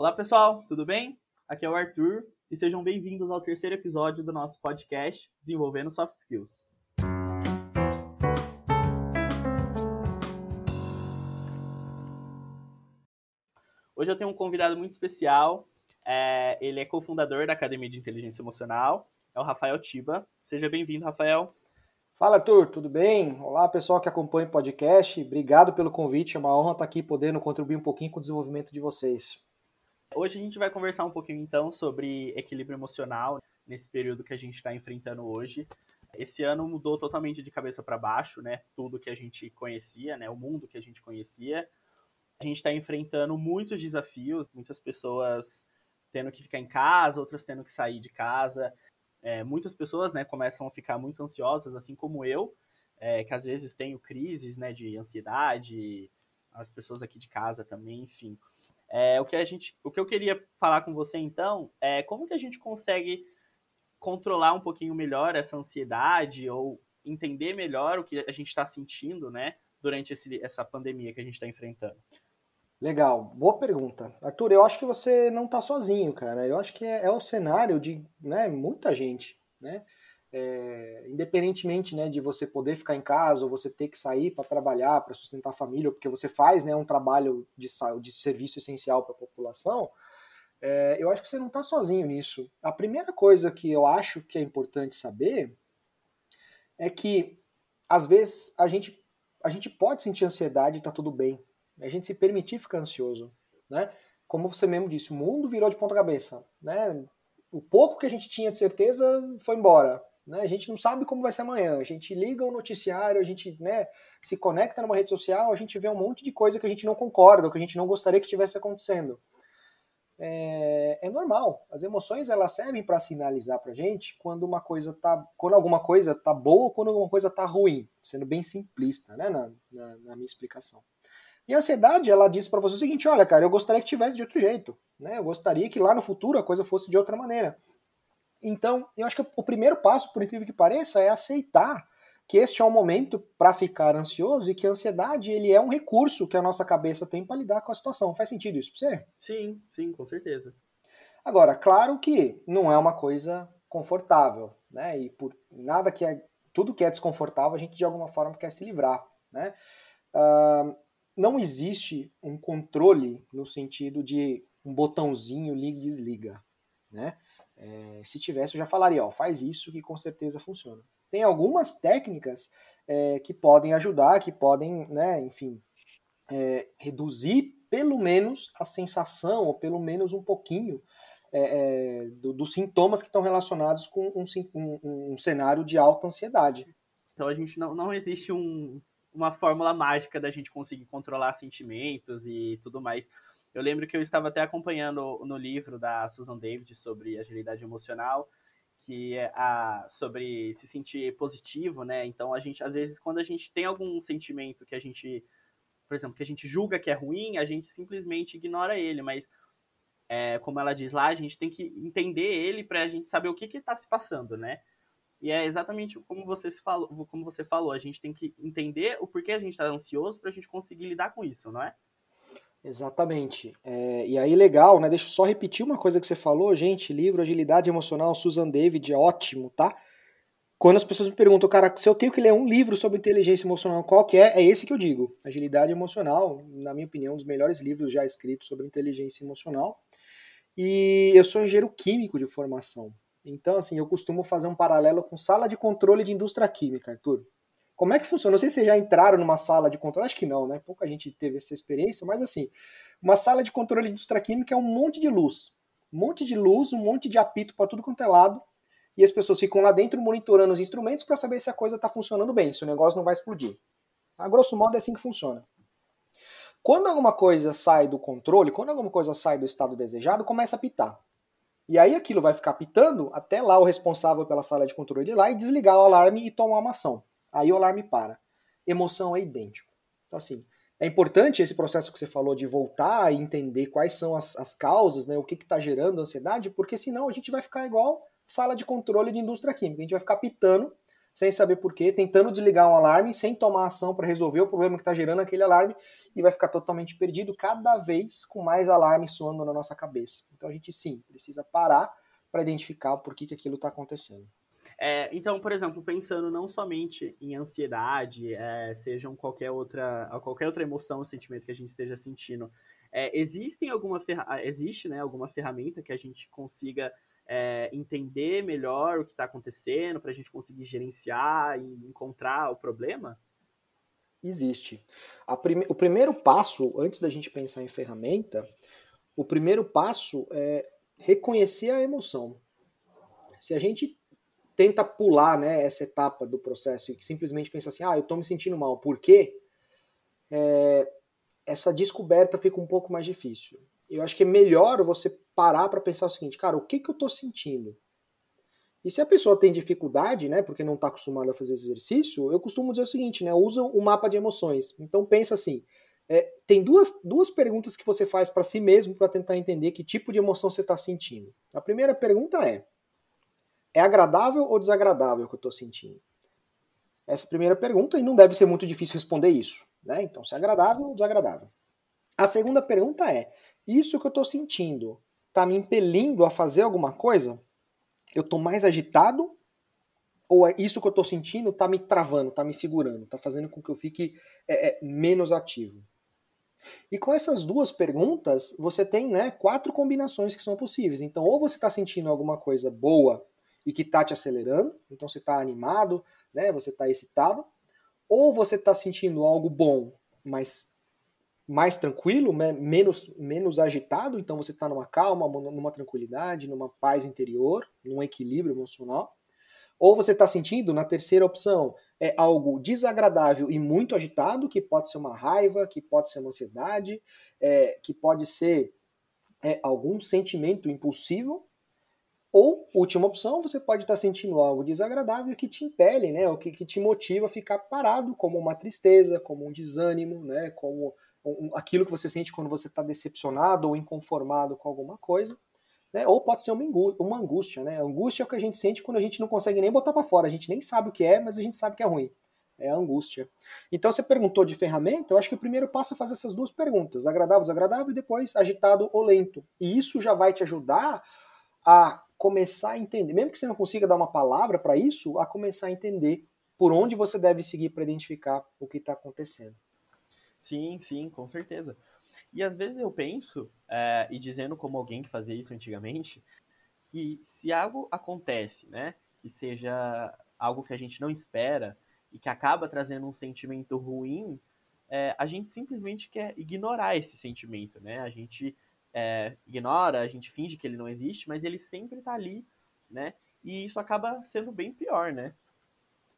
Olá pessoal, tudo bem? Aqui é o Arthur e sejam bem-vindos ao terceiro episódio do nosso podcast Desenvolvendo Soft Skills. Hoje eu tenho um convidado muito especial. É, ele é cofundador da Academia de Inteligência Emocional, é o Rafael Tiba. Seja bem-vindo, Rafael. Fala, Arthur, tudo bem? Olá, pessoal que acompanha o podcast. Obrigado pelo convite. É uma honra estar aqui podendo contribuir um pouquinho com o desenvolvimento de vocês. Hoje a gente vai conversar um pouquinho então sobre equilíbrio emocional nesse período que a gente está enfrentando hoje. Esse ano mudou totalmente de cabeça para baixo, né? Tudo que a gente conhecia, né? O mundo que a gente conhecia. A gente está enfrentando muitos desafios, muitas pessoas tendo que ficar em casa, outras tendo que sair de casa. É, muitas pessoas, né, começam a ficar muito ansiosas, assim como eu, é, que às vezes tenho crises, né, de ansiedade. As pessoas aqui de casa também, enfim. É, o, que a gente, o que eu queria falar com você, então, é como que a gente consegue controlar um pouquinho melhor essa ansiedade ou entender melhor o que a gente está sentindo, né, durante esse, essa pandemia que a gente está enfrentando. Legal, boa pergunta. Arthur, eu acho que você não está sozinho, cara. Eu acho que é, é o cenário de né, muita gente, né? É, independentemente né, de você poder ficar em casa ou você ter que sair para trabalhar, para sustentar a família, porque você faz né, um trabalho de, de serviço essencial para a população, é, eu acho que você não está sozinho nisso. A primeira coisa que eu acho que é importante saber é que, às vezes, a gente, a gente pode sentir ansiedade e está tudo bem. A gente se permitir ficar ansioso. Né? Como você mesmo disse, o mundo virou de ponta cabeça. Né? O pouco que a gente tinha de certeza foi embora. Né? A gente não sabe como vai ser amanhã. A gente liga o noticiário, a gente né, se conecta numa rede social, a gente vê um monte de coisa que a gente não concorda, ou que a gente não gostaria que tivesse acontecendo. É, é normal. As emoções elas servem para sinalizar para gente quando uma coisa tá, quando alguma coisa tá boa ou quando alguma coisa tá ruim, sendo bem simplista, né, na, na, na minha explicação. E a ansiedade, ela diz para você o seguinte: olha, cara, eu gostaria que tivesse de outro jeito, né? Eu gostaria que lá no futuro a coisa fosse de outra maneira. Então, eu acho que o primeiro passo, por incrível que pareça, é aceitar que este é um momento para ficar ansioso e que a ansiedade ele é um recurso que a nossa cabeça tem para lidar com a situação. Faz sentido isso para você? Sim, sim, com certeza. Agora, claro que não é uma coisa confortável, né? E por nada que é tudo que é desconfortável a gente de alguma forma quer se livrar, né? Uh, não existe um controle no sentido de um botãozinho liga e desliga, né? É, se tivesse, eu já falaria, ó, faz isso que com certeza funciona. Tem algumas técnicas é, que podem ajudar, que podem, né, enfim, é, reduzir pelo menos a sensação, ou pelo menos um pouquinho, é, é, do, dos sintomas que estão relacionados com um, um, um, cenário de alta ansiedade. Então a gente não, não existe um, uma fórmula mágica da gente conseguir controlar sentimentos e tudo mais. Eu lembro que eu estava até acompanhando no livro da Susan David sobre agilidade emocional, que é a, sobre se sentir positivo, né? Então a gente, às vezes, quando a gente tem algum sentimento que a gente, por exemplo, que a gente julga que é ruim, a gente simplesmente ignora ele, mas é, como ela diz lá, a gente tem que entender ele para a gente saber o que está se passando, né? E é exatamente como você, falou, como você falou, a gente tem que entender o porquê a gente está ansioso para a gente conseguir lidar com isso, não é? Exatamente. É, e aí, legal, né? Deixa eu só repetir uma coisa que você falou, gente. Livro Agilidade Emocional, Susan David, ótimo, tá? Quando as pessoas me perguntam, cara, se eu tenho que ler um livro sobre inteligência emocional, qual que é? É esse que eu digo. Agilidade Emocional, na minha opinião, um dos melhores livros já escritos sobre inteligência emocional. E eu sou engenheiro químico de formação. Então, assim, eu costumo fazer um paralelo com sala de controle de indústria química, Arthur. Como é que funciona? Não sei se vocês já entraram numa sala de controle, acho que não, né? Pouca gente teve essa experiência, mas assim, uma sala de controle de indústria química é um monte de luz. Um monte de luz, um monte de apito para tudo quanto é lado. E as pessoas ficam lá dentro monitorando os instrumentos para saber se a coisa está funcionando bem, se o negócio não vai explodir. A grosso modo é assim que funciona. Quando alguma coisa sai do controle, quando alguma coisa sai do estado desejado, começa a pitar. E aí aquilo vai ficar pitando até lá o responsável pela sala de controle ir lá e desligar o alarme e tomar uma ação. Aí o alarme para. Emoção é idêntico. Então, assim, é importante esse processo que você falou de voltar e entender quais são as, as causas, né, o que está gerando ansiedade, porque senão a gente vai ficar igual sala de controle de indústria química. A gente vai ficar pitando sem saber porquê, tentando desligar um alarme, sem tomar ação para resolver o problema que está gerando aquele alarme, e vai ficar totalmente perdido, cada vez com mais alarmes soando na nossa cabeça. Então a gente sim precisa parar para identificar o porquê que aquilo está acontecendo. É, então, por exemplo, pensando não somente em ansiedade, é, sejam qualquer outra, qualquer outra emoção ou sentimento que a gente esteja sentindo, é, existem alguma existe né, alguma ferramenta que a gente consiga é, entender melhor o que está acontecendo, para a gente conseguir gerenciar e encontrar o problema? Existe. Prime... O primeiro passo, antes da gente pensar em ferramenta, o primeiro passo é reconhecer a emoção. Se a gente tenta pular né, essa etapa do processo e simplesmente pensa assim, ah, eu estou me sentindo mal, por quê? É... essa descoberta fica um pouco mais difícil eu acho que é melhor você parar para pensar o seguinte, cara, o que, que eu estou sentindo? E se a pessoa tem dificuldade, né, porque não está acostumada a fazer esse exercício, eu costumo dizer o seguinte, né, usa o mapa de emoções. Então pensa assim, é, tem duas, duas perguntas que você faz para si mesmo para tentar entender que tipo de emoção você está sentindo. A primeira pergunta é, é agradável ou desagradável o que eu estou sentindo? Essa primeira pergunta, e não deve ser muito difícil responder isso. Né? Então, se é agradável ou desagradável. A segunda pergunta é, isso que eu estou sentindo está me impelindo a fazer alguma coisa? Eu estou mais agitado? Ou é isso que eu estou sentindo está me travando, está me segurando, está fazendo com que eu fique é, é, menos ativo? E com essas duas perguntas, você tem né, quatro combinações que são possíveis. Então, ou você está sentindo alguma coisa boa e que está te acelerando, então você está animado, né, você está excitado, ou você está sentindo algo bom, mas mais tranquilo, menos, menos agitado, então você está numa calma, numa tranquilidade, numa paz interior, num equilíbrio emocional. Ou você está sentindo, na terceira opção, é algo desagradável e muito agitado, que pode ser uma raiva, que pode ser uma ansiedade, é, que pode ser é, algum sentimento impulsivo. Ou, última opção, você pode estar tá sentindo algo desagradável que te impele, né, ou que, que te motiva a ficar parado, como uma tristeza, como um desânimo, né, como um, aquilo que você sente quando você está decepcionado ou inconformado com alguma coisa, né? Ou pode ser uma, angústia, né? Angústia é o que a gente sente quando a gente não consegue nem botar para fora, a gente nem sabe o que é, mas a gente sabe que é ruim. É a angústia. Então você perguntou de ferramenta, eu acho que o primeiro passo é fazer essas duas perguntas, agradável, desagradável, e depois agitado ou lento. E isso já vai te ajudar a começar a entender, mesmo que você não consiga dar uma palavra para isso, a começar a entender por onde você deve seguir para identificar o que está acontecendo. Sim, sim, com certeza. E às vezes eu penso, é, e dizendo como alguém que fazia isso antigamente, que se algo acontece, né, que seja algo que a gente não espera e que acaba trazendo um sentimento ruim, é, a gente simplesmente quer ignorar esse sentimento, né? A gente é, ignora, a gente finge que ele não existe, mas ele sempre está ali, né? E isso acaba sendo bem pior, né?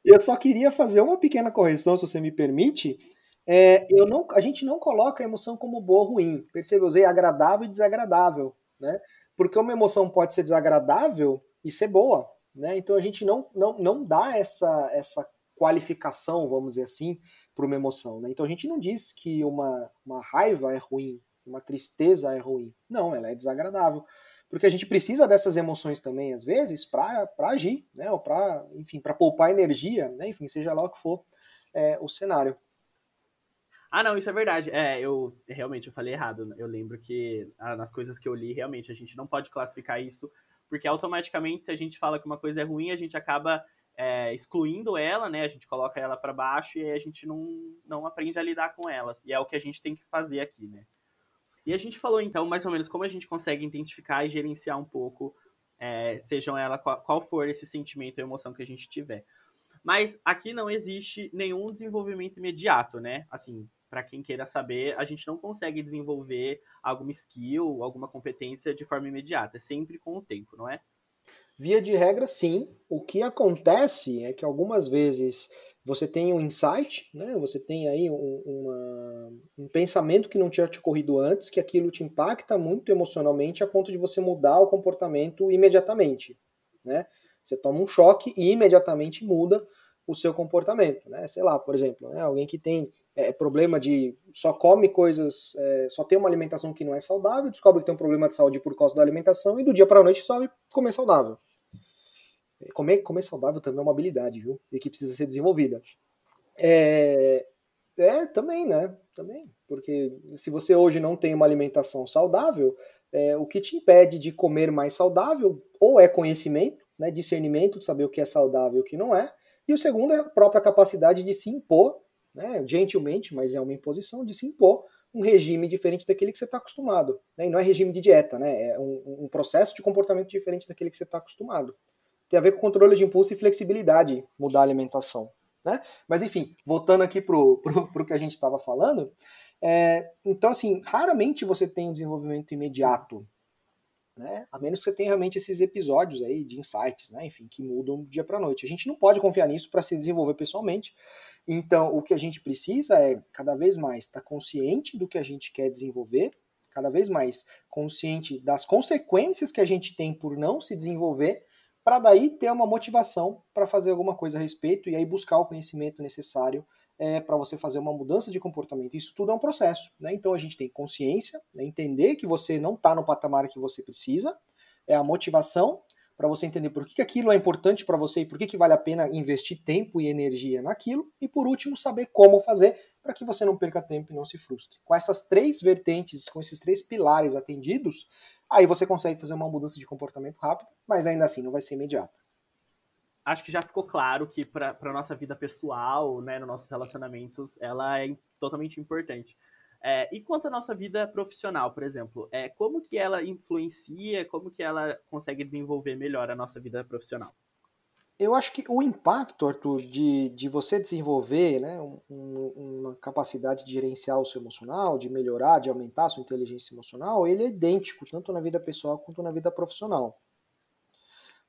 Eu só queria fazer uma pequena correção, se você me permite, é, eu não, a gente não coloca a emoção como boa ou ruim. Percebe? Eu usei agradável e desagradável, né? Porque uma emoção pode ser desagradável e ser boa, né? Então a gente não, não, não dá essa, essa qualificação, vamos dizer assim, para uma emoção, né? Então a gente não diz que uma, uma raiva é ruim, uma tristeza é ruim. Não, ela é desagradável. Porque a gente precisa dessas emoções também, às vezes, para agir, né? Ou para, enfim, para poupar energia, né? Enfim, seja lá o que for é, o cenário. Ah, não, isso é verdade. É, eu realmente eu falei errado. Eu lembro que ah, nas coisas que eu li, realmente, a gente não pode classificar isso, porque automaticamente, se a gente fala que uma coisa é ruim, a gente acaba é, excluindo ela, né? A gente coloca ela para baixo e a gente não, não aprende a lidar com elas. E é o que a gente tem que fazer aqui, né? E a gente falou então mais ou menos como a gente consegue identificar e gerenciar um pouco, é, sejam ela qual, qual for esse sentimento ou emoção que a gente tiver. Mas aqui não existe nenhum desenvolvimento imediato, né? Assim, para quem queira saber, a gente não consegue desenvolver alguma skill, alguma competência de forma imediata, é sempre com o tempo, não é? Via de regra, sim. O que acontece é que algumas vezes você tem um insight, né? você tem aí um, uma, um pensamento que não tinha te ocorrido antes, que aquilo te impacta muito emocionalmente a ponto de você mudar o comportamento imediatamente. Né? Você toma um choque e imediatamente muda o seu comportamento, né? Sei lá, por exemplo, né? alguém que tem é, problema de só come coisas, é, só tem uma alimentação que não é saudável, descobre que tem um problema de saúde por causa da alimentação e do dia para a noite resolve comer saudável. Comer, comer saudável também é uma habilidade, viu? E que precisa ser desenvolvida. É, é, também, né? Também. Porque se você hoje não tem uma alimentação saudável, é, o que te impede de comer mais saudável ou é conhecimento, né, discernimento de saber o que é saudável e o que não é, e o segundo é a própria capacidade de se impor, né, gentilmente, mas é uma imposição, de se impor um regime diferente daquele que você está acostumado. Né? E não é regime de dieta, né? é um, um processo de comportamento diferente daquele que você está acostumado. Tem a ver com controle de impulso e flexibilidade, mudar a alimentação. Né? Mas enfim, voltando aqui para o que a gente estava falando, é, então assim, raramente você tem um desenvolvimento imediato, né? A menos que você tenha realmente esses episódios aí de insights, né? Enfim, que mudam dia para noite. A gente não pode confiar nisso para se desenvolver pessoalmente. Então, o que a gente precisa é cada vez mais estar tá consciente do que a gente quer desenvolver, cada vez mais consciente das consequências que a gente tem por não se desenvolver, para daí ter uma motivação para fazer alguma coisa a respeito e aí buscar o conhecimento necessário é, para você fazer uma mudança de comportamento. Isso tudo é um processo, né? Então a gente tem consciência, né? entender que você não está no patamar que você precisa, é a motivação para você entender por que, que aquilo é importante para você e por que, que vale a pena investir tempo e energia naquilo, e por último, saber como fazer para que você não perca tempo e não se frustre. Com essas três vertentes, com esses três pilares atendidos, aí você consegue fazer uma mudança de comportamento rápida, mas ainda assim não vai ser imediata acho que já ficou claro que para a nossa vida pessoal, né, nos nossos relacionamentos, ela é totalmente importante. É, e quanto à nossa vida profissional, por exemplo, é, como que ela influencia, como que ela consegue desenvolver melhor a nossa vida profissional? Eu acho que o impacto, Arthur, de, de você desenvolver né, um, uma capacidade de gerenciar o seu emocional, de melhorar, de aumentar a sua inteligência emocional, ele é idêntico, tanto na vida pessoal quanto na vida profissional.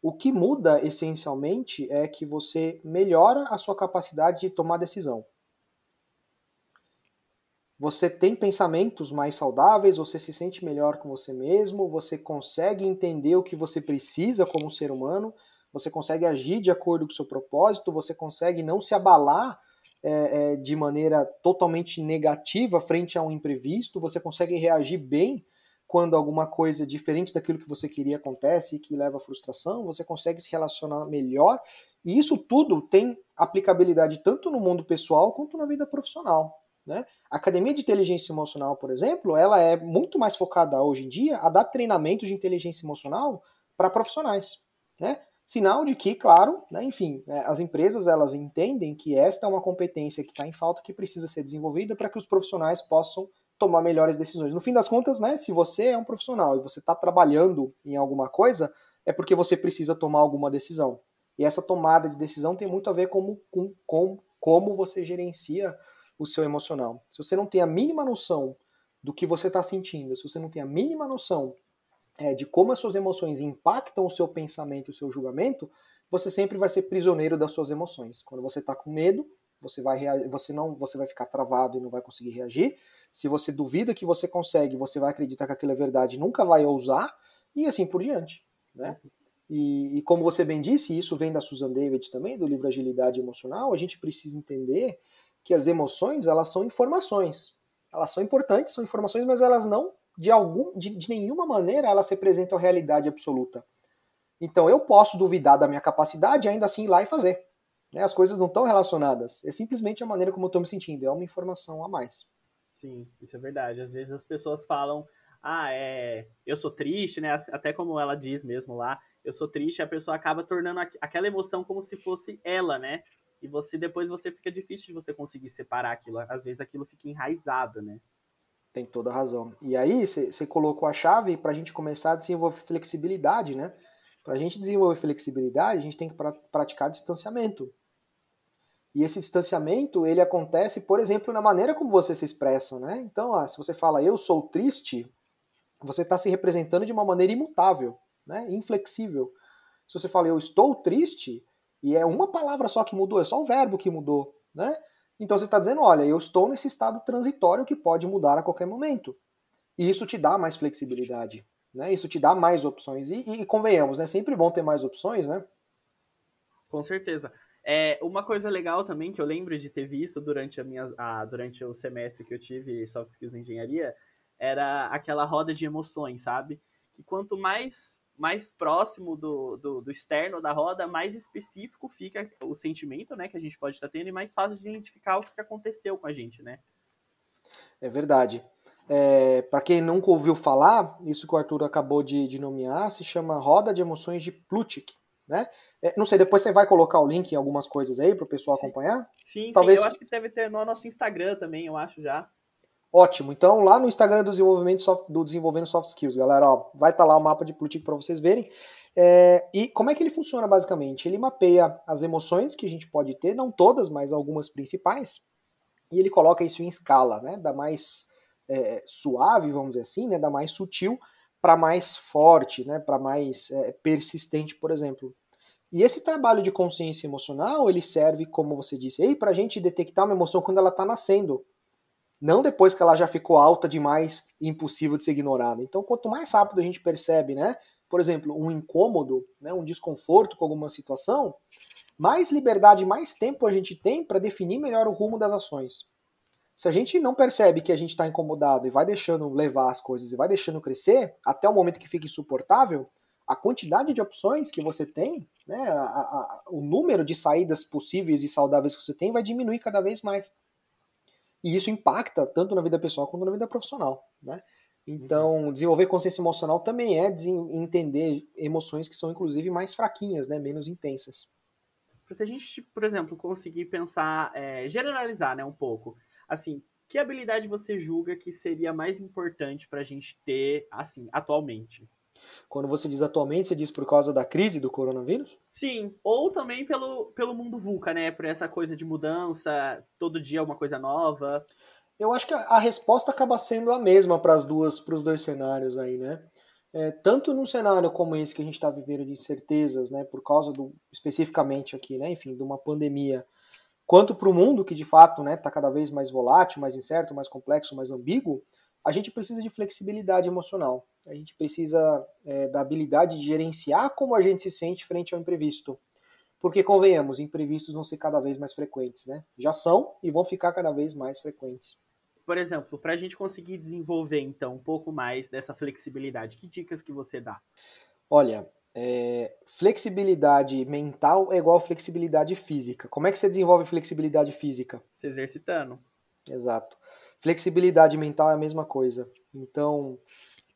O que muda essencialmente é que você melhora a sua capacidade de tomar decisão. Você tem pensamentos mais saudáveis, você se sente melhor com você mesmo, você consegue entender o que você precisa como ser humano, você consegue agir de acordo com o seu propósito, você consegue não se abalar é, é, de maneira totalmente negativa frente a um imprevisto, você consegue reagir bem quando alguma coisa diferente daquilo que você queria acontece e que leva à frustração, você consegue se relacionar melhor. E isso tudo tem aplicabilidade tanto no mundo pessoal quanto na vida profissional. Né? A academia de inteligência emocional, por exemplo, ela é muito mais focada hoje em dia a dar treinamento de inteligência emocional para profissionais. Né? Sinal de que, claro, né, enfim, é, as empresas elas entendem que esta é uma competência que está em falta, que precisa ser desenvolvida para que os profissionais possam tomar melhores decisões. No fim das contas, né, se você é um profissional e você está trabalhando em alguma coisa, é porque você precisa tomar alguma decisão. E essa tomada de decisão tem muito a ver com, com, com como você gerencia o seu emocional. Se você não tem a mínima noção do que você está sentindo, se você não tem a mínima noção é, de como as suas emoções impactam o seu pensamento e o seu julgamento, você sempre vai ser prisioneiro das suas emoções. Quando você está com medo, você vai você não você vai ficar travado e não vai conseguir reagir. Se você duvida que você consegue, você vai acreditar que aquilo é verdade, nunca vai ousar e assim por diante, né? E, e, como você bem disse, isso vem da Susan David também, do livro Agilidade Emocional, a gente precisa entender que as emoções, elas são informações. Elas são importantes, são informações, mas elas não, de, algum, de, de nenhuma maneira, elas representam a realidade absoluta. Então eu posso duvidar da minha capacidade ainda assim ir lá e fazer. Né? As coisas não estão relacionadas. É simplesmente a maneira como eu estou me sentindo. É uma informação a mais. Sim, isso é verdade. Às vezes as pessoas falam, ah, é, eu sou triste, né? Até como ela diz mesmo lá, eu sou triste, a pessoa acaba tornando aquela emoção como se fosse ela, né? E você depois você fica difícil de você conseguir separar aquilo. Às vezes aquilo fica enraizado, né? Tem toda a razão. E aí você colocou a chave para a gente começar a desenvolver flexibilidade, né? Para a gente desenvolver flexibilidade, a gente tem que praticar distanciamento. E esse distanciamento, ele acontece, por exemplo, na maneira como você se expressa, né? Então, ah, se você fala eu sou triste, você está se representando de uma maneira imutável, né? Inflexível. Se você fala eu estou triste, e é uma palavra só que mudou, é só o verbo que mudou, né? Então você está dizendo, olha, eu estou nesse estado transitório que pode mudar a qualquer momento. E isso te dá mais flexibilidade, né? Isso te dá mais opções. E, e, e convenhamos, né? Sempre bom ter mais opções, né? Com certeza. É, uma coisa legal também que eu lembro de ter visto durante, a minha, a, durante o semestre que eu tive soft skills na engenharia era aquela roda de emoções, sabe? Que quanto mais mais próximo do, do, do, externo da roda, mais específico fica o sentimento, né, que a gente pode estar tendo e mais fácil de identificar o que aconteceu com a gente, né? É verdade. É, Para quem nunca ouviu falar, isso que o Arthur acabou de, de nomear se chama Roda de Emoções de Plutchik, né? É, não sei, depois você vai colocar o link em algumas coisas aí para o pessoal sim. acompanhar? Sim, Talvez... sim, eu acho que deve ter no nosso Instagram também, eu acho já. Ótimo. Então, lá no Instagram do Desenvolvimento Soft, do Desenvolvendo Soft Skills, galera, ó, vai estar tá lá o mapa de Plutic para vocês verem. É, e como é que ele funciona basicamente? Ele mapeia as emoções que a gente pode ter, não todas, mas algumas principais, e ele coloca isso em escala, né? Da mais é, suave, vamos dizer assim, né? Da mais sutil para mais forte, né? Para mais é, persistente, por exemplo. E esse trabalho de consciência emocional, ele serve, como você disse, para a gente detectar uma emoção quando ela está nascendo não depois que ela já ficou alta demais e impossível de ser ignorada. Então, quanto mais rápido a gente percebe, né, por exemplo, um incômodo, né, um desconforto com alguma situação, mais liberdade, mais tempo a gente tem para definir melhor o rumo das ações. Se a gente não percebe que a gente está incomodado e vai deixando levar as coisas e vai deixando crescer, até o momento que fica insuportável, a quantidade de opções que você tem, né, a, a, o número de saídas possíveis e saudáveis que você tem vai diminuir cada vez mais. E isso impacta tanto na vida pessoal quanto na vida profissional, né? Então, uhum. desenvolver consciência emocional também é entender emoções que são, inclusive, mais fraquinhas, né? Menos intensas. Se a gente, por exemplo, conseguir pensar, é, generalizar né, um pouco, assim, que habilidade você julga que seria mais importante para a gente ter, assim, atualmente? Quando você diz atualmente, você diz por causa da crise do coronavírus? Sim, ou também pelo, pelo mundo VUCA, né? Por essa coisa de mudança, todo dia uma coisa nova. Eu acho que a, resposta acaba sendo a mesma para as duas, para os dois cenários aí, né? É, tanto num cenário como esse que a gente está vivendo de incertezas, né, por causa do especificamente aqui, né, enfim, de uma pandemia, quanto para o mundo que de fato, né, está cada vez mais volátil, mais incerto, mais complexo, mais ambíguo, a gente precisa de flexibilidade emocional. A gente precisa é, da habilidade de gerenciar como a gente se sente frente ao imprevisto. Porque, convenhamos, imprevistos vão ser cada vez mais frequentes, né? Já são e vão ficar cada vez mais frequentes. Por exemplo, para a gente conseguir desenvolver, então, um pouco mais dessa flexibilidade, que dicas que você dá? Olha, é, flexibilidade mental é igual flexibilidade física. Como é que você desenvolve flexibilidade física? Se exercitando. Exato. Flexibilidade mental é a mesma coisa. Então,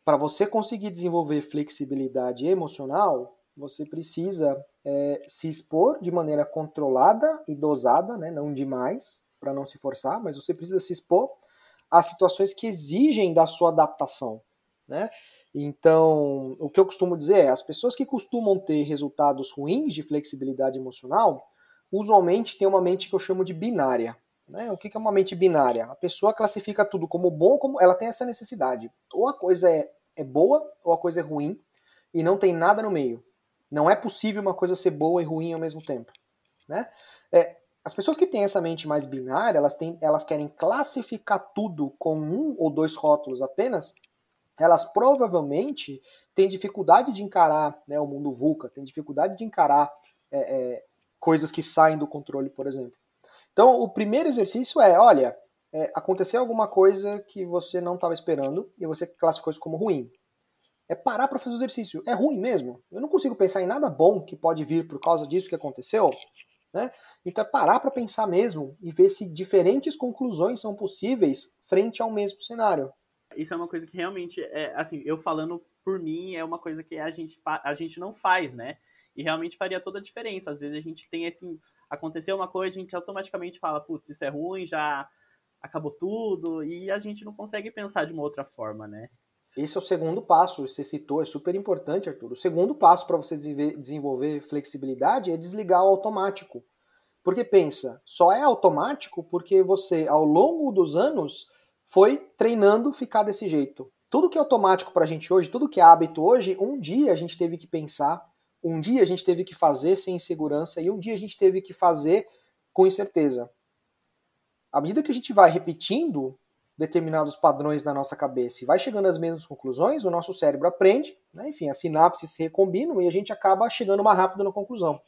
para você conseguir desenvolver flexibilidade emocional, você precisa é, se expor de maneira controlada e dosada, né, não demais, para não se forçar, mas você precisa se expor a situações que exigem da sua adaptação. Né? Então, o que eu costumo dizer é: as pessoas que costumam ter resultados ruins de flexibilidade emocional, usualmente têm uma mente que eu chamo de binária. Né? O que é uma mente binária? A pessoa classifica tudo como bom, como ela tem essa necessidade. Ou a coisa é, é boa, ou a coisa é ruim, e não tem nada no meio. Não é possível uma coisa ser boa e ruim ao mesmo tempo. Né? É, as pessoas que têm essa mente mais binária, elas, têm, elas querem classificar tudo com um ou dois rótulos apenas, elas provavelmente têm dificuldade de encarar né, o mundo VUCA, têm dificuldade de encarar é, é, coisas que saem do controle, por exemplo. Então, o primeiro exercício é, olha, é, aconteceu alguma coisa que você não estava esperando e você classificou isso como ruim. É parar para fazer o exercício. É ruim mesmo. Eu não consigo pensar em nada bom que pode vir por causa disso que aconteceu. Né? Então é parar para pensar mesmo e ver se diferentes conclusões são possíveis frente ao mesmo cenário. Isso é uma coisa que realmente, é, assim, eu falando por mim, é uma coisa que a gente, a gente não faz, né? E realmente faria toda a diferença. Às vezes a gente tem esse aconteceu uma coisa, a gente automaticamente fala, putz, isso é ruim, já acabou tudo, e a gente não consegue pensar de uma outra forma, né? Esse é o segundo passo, você citou, é super importante, Arthur. O segundo passo para você desenvolver flexibilidade é desligar o automático. Porque pensa, só é automático porque você, ao longo dos anos, foi treinando ficar desse jeito. Tudo que é automático para a gente hoje, tudo que é hábito hoje, um dia a gente teve que pensar um dia a gente teve que fazer sem insegurança e um dia a gente teve que fazer com incerteza. À medida que a gente vai repetindo determinados padrões na nossa cabeça e vai chegando às mesmas conclusões, o nosso cérebro aprende, né? enfim, as sinapses se recombinam e a gente acaba chegando mais rápido na conclusão.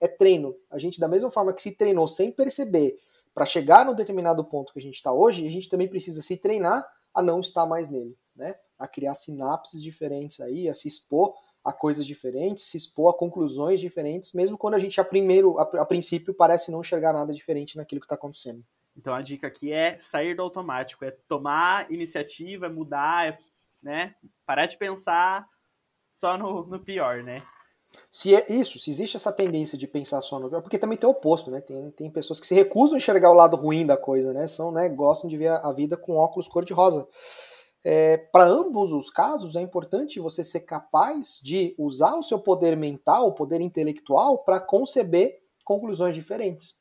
É treino. A gente, da mesma forma que se treinou sem perceber para chegar no determinado ponto que a gente está hoje, a gente também precisa se treinar a não estar mais nele, né? a criar sinapses diferentes aí, a se expor a coisas diferentes, se expor a conclusões diferentes, mesmo quando a gente a primeiro, a, a princípio parece não enxergar nada diferente naquilo que está acontecendo. Então a dica aqui é sair do automático, é tomar iniciativa, é mudar, é, né? Parar de pensar só no, no pior, né? Se é isso, se existe essa tendência de pensar só no pior, porque também tem o oposto, né? Tem, tem pessoas que se recusam a enxergar o lado ruim da coisa, né? São, né? Gostam de ver a vida com óculos cor-de-rosa. É, Para ambos os casos, é importante você ser capaz de usar o seu poder mental, o poder intelectual, para conceber conclusões diferentes.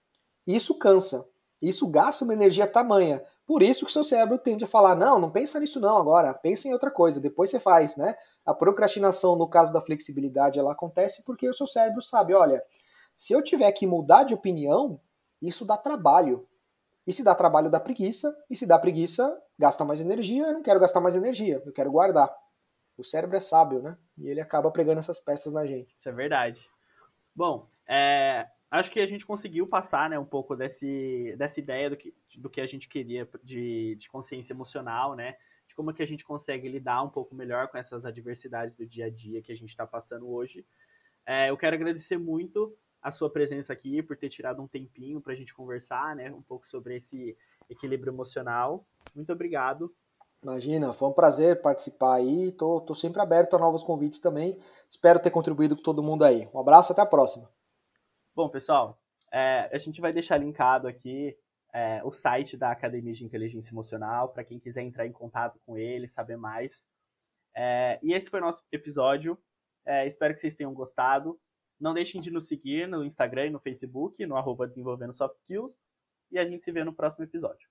Isso cansa, isso gasta uma energia tamanha. Por isso que seu cérebro tende a falar: não, não pensa nisso não agora, pensa em outra coisa, depois você faz, né? A procrastinação, no caso da flexibilidade, ela acontece porque o seu cérebro sabe: olha, se eu tiver que mudar de opinião, isso dá trabalho. E se dá trabalho, dá preguiça. E se dá preguiça, gasta mais energia. Eu não quero gastar mais energia, eu quero guardar. O cérebro é sábio, né? E ele acaba pregando essas peças na gente. Isso é verdade. Bom, é, acho que a gente conseguiu passar né, um pouco desse, dessa ideia do que, do que a gente queria de, de consciência emocional, né? De como que a gente consegue lidar um pouco melhor com essas adversidades do dia a dia que a gente está passando hoje. É, eu quero agradecer muito a sua presença aqui, por ter tirado um tempinho para a gente conversar, né, um pouco sobre esse equilíbrio emocional. Muito obrigado. Imagina, foi um prazer participar aí. Tô, tô sempre aberto a novos convites também. Espero ter contribuído com todo mundo aí. Um abraço, até a próxima. Bom, pessoal, é, a gente vai deixar linkado aqui é, o site da Academia de Inteligência Emocional para quem quiser entrar em contato com ele, saber mais. É, e esse foi o nosso episódio. É, espero que vocês tenham gostado. Não deixem de nos seguir no Instagram e no Facebook, no arroba Desenvolvendo Soft Skills. E a gente se vê no próximo episódio.